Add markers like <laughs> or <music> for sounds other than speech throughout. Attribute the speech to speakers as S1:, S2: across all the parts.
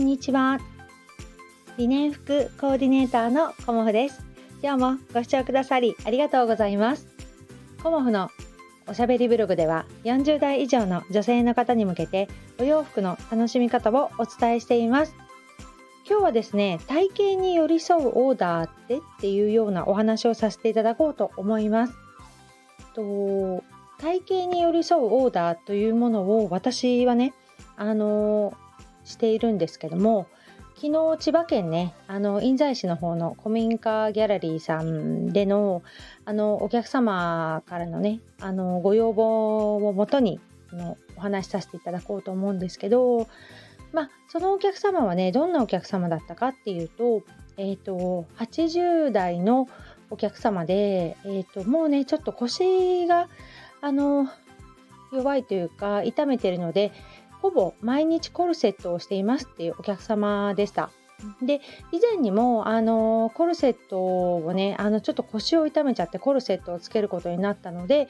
S1: んにちは。理念服コーディネーターのコモフです。今日もご視聴くださりありがとうございます。コモフのおしゃべりブログでは40代以上の女性の方に向けてお洋服の楽しみ方をお伝えしています。今日はですね体型に寄り添うオーダーってっていうようなお話をさせていただこうと思います。と体型に寄り添うオーダーというものを私はねあのしているんですけども昨日千葉県ねあの印西市の方の古民家ギャラリーさんでのあのお客様からのねあのご要望をもとにのお話しさせていただこうと思うんですけどまあそのお客様はねどんなお客様だったかっていうとえ、ー、と80代のお客様で、えーと、もうねちょっと腰があの弱いというか痛めてるのでほぼ毎日コルセットをしていますっていうお客様でした。で以前にもあのコルセットをねあのちょっと腰を痛めちゃってコルセットをつけることになったので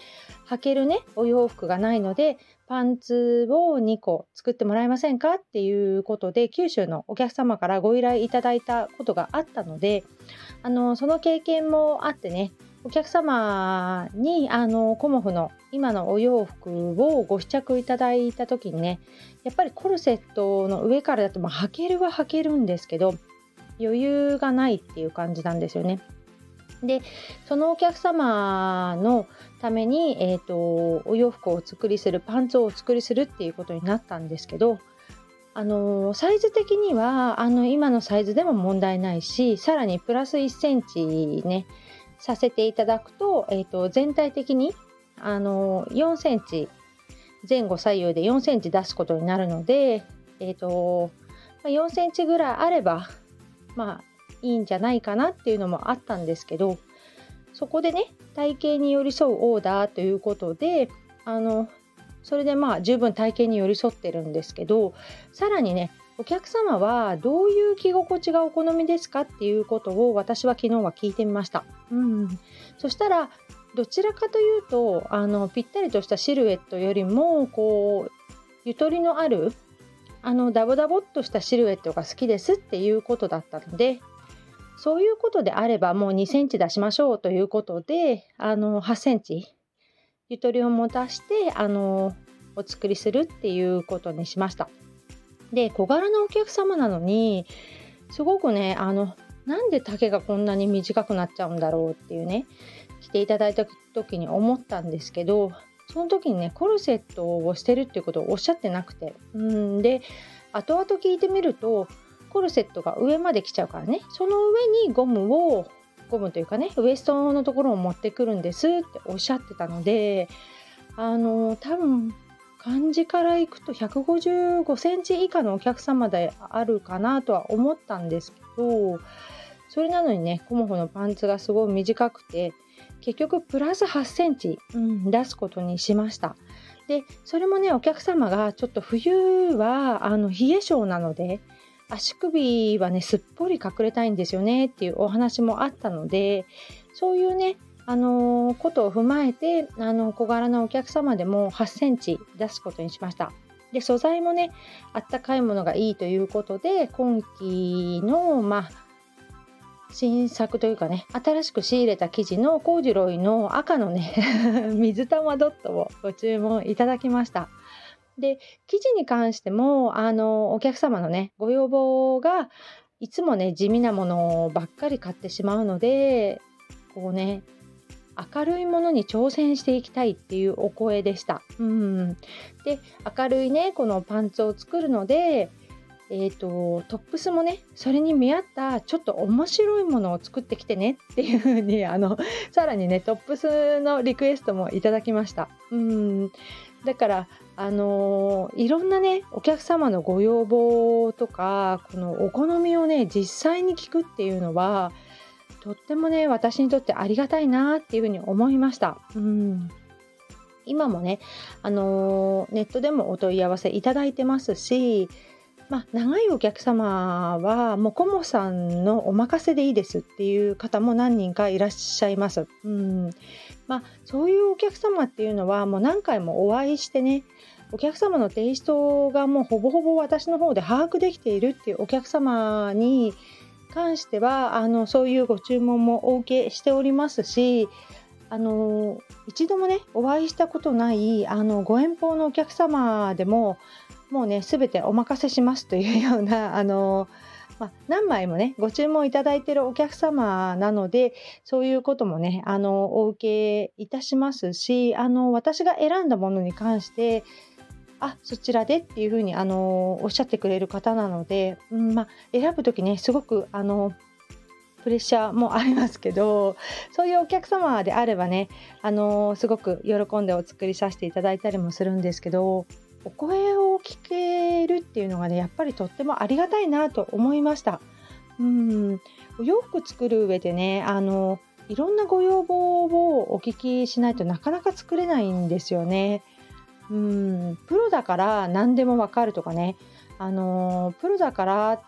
S1: 履けるねお洋服がないのでパンツを2個作ってもらえませんかっていうことで九州のお客様からご依頼いただいたことがあったのであのその経験もあってねお客様にあのコモフの今のお洋服をご試着いただいた時にねやっぱりコルセットの上からだと、まあ、履けるは履けるんですけど余裕がないっていう感じなんですよね。でそのお客様のために、えーと、お洋服をお作りするパンツをお作りするっていうことになったんですけどあのサイズ的にはあの今のサイズでも問題ないしさらにプラス1センチねさせていただくと,、えーと、全体的にあの4センチ前後左右で4センチ出すことになるので、えーと4センチぐらいあればまあいいんじゃないかなっていうのもあったんですけどそこでね体型に寄り添うオーダーということであのそれでまあ十分体型に寄り添ってるんですけどさらにねお客様はどういう着心地がお好みですかっていうことを私は昨日は聞いてみました。うん、そしたらどちらかというとあのぴったりとしたシルエットよりもこうゆとりのあるあのダボダボっとしたシルエットが好きですっていうことだったのでそういうことであればもう2センチ出しましょうということであの8センチゆとりを持たしてあのお作りするっていうことにしました。で小柄なお客様なのにすごくねあのなんで丈がこんなに短くなっちゃうんだろうっていうね来ていただいた時に思ったんですけどその時にねコルセットをしてるっていうことをおっしゃってなくてうんで後々聞いてみるとコルセットが上まで来ちゃうからねその上にゴムをゴムというかねウエストのところを持ってくるんですっておっしゃってたのであの多分漢字からいくと155センチ以下のお客様であるかなとは思ったんですけどそれなのにねコモフのパンツがすごい短くて結局プラス8センチ、うん、出すことにしました。でそれもねお客様がちょっと冬はあの冷え性なので足首はねすっぽり隠れたいんですよねっていうお話もあったのでそういうねあのことを踏まえてあの小柄なお客様でも8センチ出すことにしました。で素材もねあったかいものがいいということで今季のまあ新作というかね新しく仕入れた生地のコーデュロイの赤のね <laughs> 水玉ドットをご注文いただきました。で生地に関してもあのお客様のねご要望がいつもね地味なものばっかり買ってしまうのでこうね明るいものに挑戦していきたいっていうお声でした。うん、で明るいねこのパンツを作るので、えーと、トップスもねそれに見合ったちょっと面白いものを作ってきてねっていう風にあのさらにねトップスのリクエストもいただきました。うんだからあのー、いろんなねお客様のご要望とかこのお好みをね実際に聞くっていうのはとってもね私にとってありがたいなっていうふうに思いました。うん今もね、あのー、ネットでもお問い合わせいただいてますし、まあ、長いお客様はもうコモさんのお任せでいいですっていう方も何人かいらっしゃいます。うんまあ、そういうお客様っていうのはもう何回もお会いしてねお客様のテイストがもうほぼほぼ私の方で把握できているっていうお客様に関してはあのそういうご注文もお受けしておりますしあの一度もねお会いしたことないあのご遠方のお客様でももうね全てお任せしますというような <laughs> あのまあ、何枚もねご注文いただいているお客様なのでそういうこともねあのお受けいたしますしあの私が選んだものに関してあそちらでっていうふうにあのおっしゃってくれる方なので、うんまあ、選ぶ時ねすごくあのプレッシャーもありますけどそういうお客様であればねあのすごく喜んでお作りさせていただいたりもするんですけどお声を聞けるっていうのがねやっぱりとってもありがたいなと思いました。うんお洋服作る上でねあのいろんなご要望をお聞きしないとなかなか作れないんですよね。うんプロだから何でもわかるとかねあのプロだから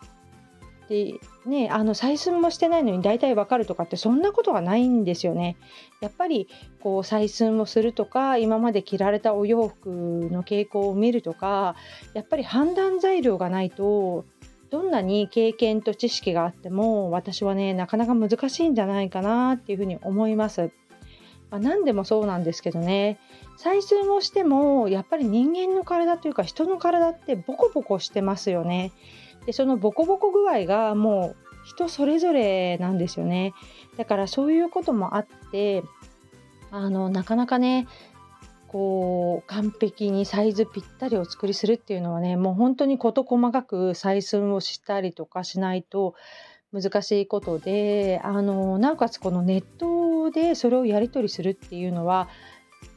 S1: でねあの採寸もしてないのに大体わかるとかってそんなことがないんですよね。やっぱりこう採寸をするとか今まで着られたお洋服の傾向を見るとかやっぱり判断材料がないとどんなに経験と知識があっても私はねなかなか難しいんじゃないかなっていうふうに思います。まあ、何でもそうなんですけどね採寸をしてもやっぱり人間の体というか人の体ってボコボコしてますよね。でそのボコボコ具合がもう人それぞれなんですよねだからそういうこともあってあのなかなかねこう完璧にサイズぴったりお作りするっていうのはねもう本当に事細かく採寸をしたりとかしないと難しいことであのなおかつこのネットでそれをやり取りするっていうのは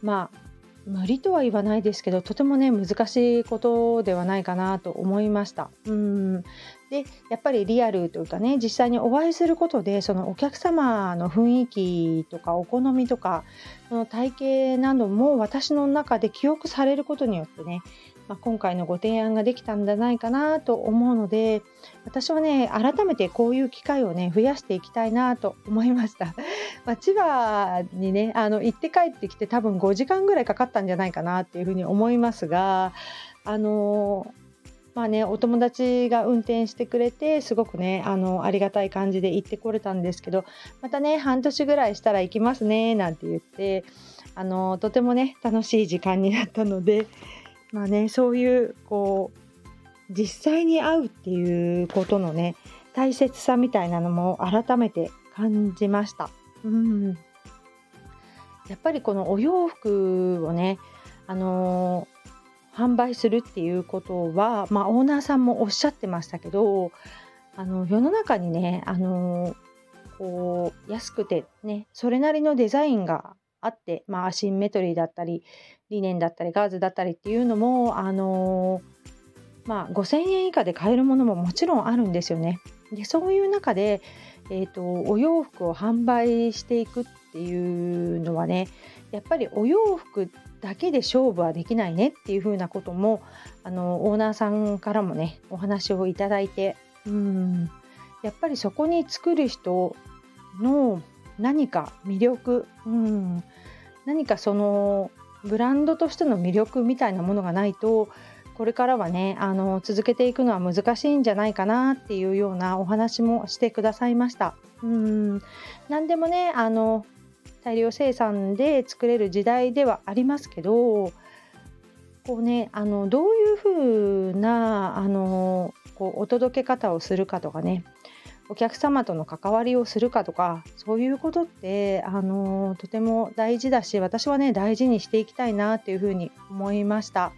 S1: まあ無理とは言わないですけどとてもね難しいことではないかなと思いました。うんでやっぱりリアルというかね実際にお会いすることでそのお客様の雰囲気とかお好みとかその体型なども私の中で記憶されることによってねまあ、今回のご提案ができたんじゃないかなと思うので私はね改めてこういう機会をね増やしていきたいなと思いました、<laughs> まあ、千葉にねあの行って帰ってきて多分5時間ぐらいかかったんじゃないかなっていうふうに思いますがあのまあね、お友達が運転してくれてすごくねあのありがたい感じで行ってこれたんですけどまたね半年ぐらいしたら行きますねなんて言ってあのとてもね楽しい時間になったのでまあねそういうこう実際に会うっていうことのね大切さみたいなのも改めて感じました。うんやっぱりこのお洋服をね、あのー、販売するっていうことは、まあ、オーナーさんもおっしゃってましたけどあの世の中にね、あのー、こう安くてねそれなりのデザインがあって、まあ、アシンメトリーだったりリネンだったりガーゼだったりっていうのも、あのー、まあ、5,000円以下で買えるものももちろんあるんですよね。でそういう中で、えーと、お洋服を販売していくっていうのはねやっぱりお洋服だけで勝負はできないねっていうふうなこともあのオーナーさんからもねお話をいただいてうんやっぱりそこに作る人の何か魅力、うん、何かそのブランドとしての魅力みたいなものがないとこれからはねあの続けていくのは難しいんじゃないかなっていうようなお話もしてくださいました。うん何でもねあの大量生産で作れる時代ではありますけどこうねあのどういうふうなあのこうお届け方をするかとかねお客様との関わりをするかとかそういうことってあのとても大事だし私はね大事にしていきたいなっていうふうに思いました。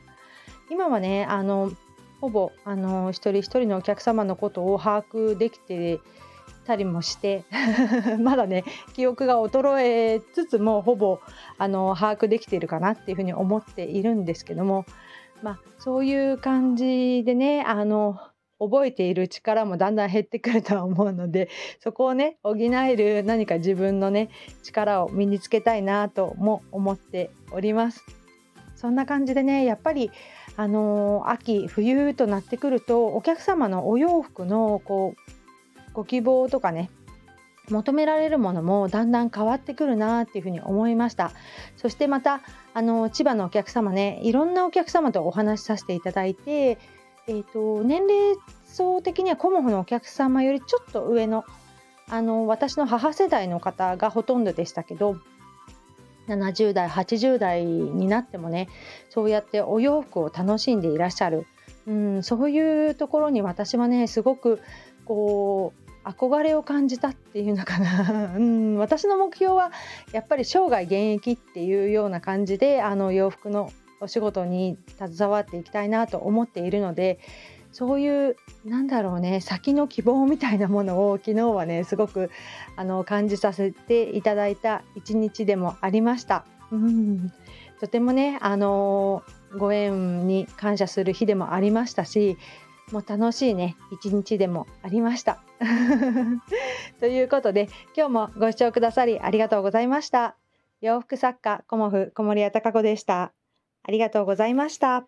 S1: 今はねあのほぼあの一人一人のお客様のことを把握できてたりもして <laughs> まだね記憶が衰えつつもほぼあの把握できているかなっていうふうに思っているんですけどもまあそういう感じでねあの覚えている力もだんだん減ってくるとは思うので <laughs> そこをね補える何か自分のね力を身につけたいなとも思っております。そんな感じでねやっぱりあのー、秋冬となってくるとお客様のお洋服のこうご希望とかね求められるものもだんだん変わってくるなっていうふうに思いましたそしてまたあの千葉のお客様ねいろんなお客様とお話しさせていただいて、えーと、年齢層的にはコモフのお客様よりちょっと上のあの私の母世代の方がほとんどでしたけど70代80代になってもねそうやってお洋服を楽しんでいらっしゃる、うん、そういうところに私はねすごくこう憧れを感じたっていうのかな、<laughs> うん、私の目標はやっぱり生涯現役っていうような感じであの洋服のお仕事に携わっていきたいなと思っているのでそういうなんだろうね先の希望みたいなものを昨日はねすごくあの感じさせていただいた一日でもありました。うんとてもね、あのご縁に感謝する日でもありましたしもう楽しいね一日でもありました。<laughs> ということで今日もご視聴くださりありがとうございました。洋服作家コモフ小森屋隆子でした。ありがとうございました。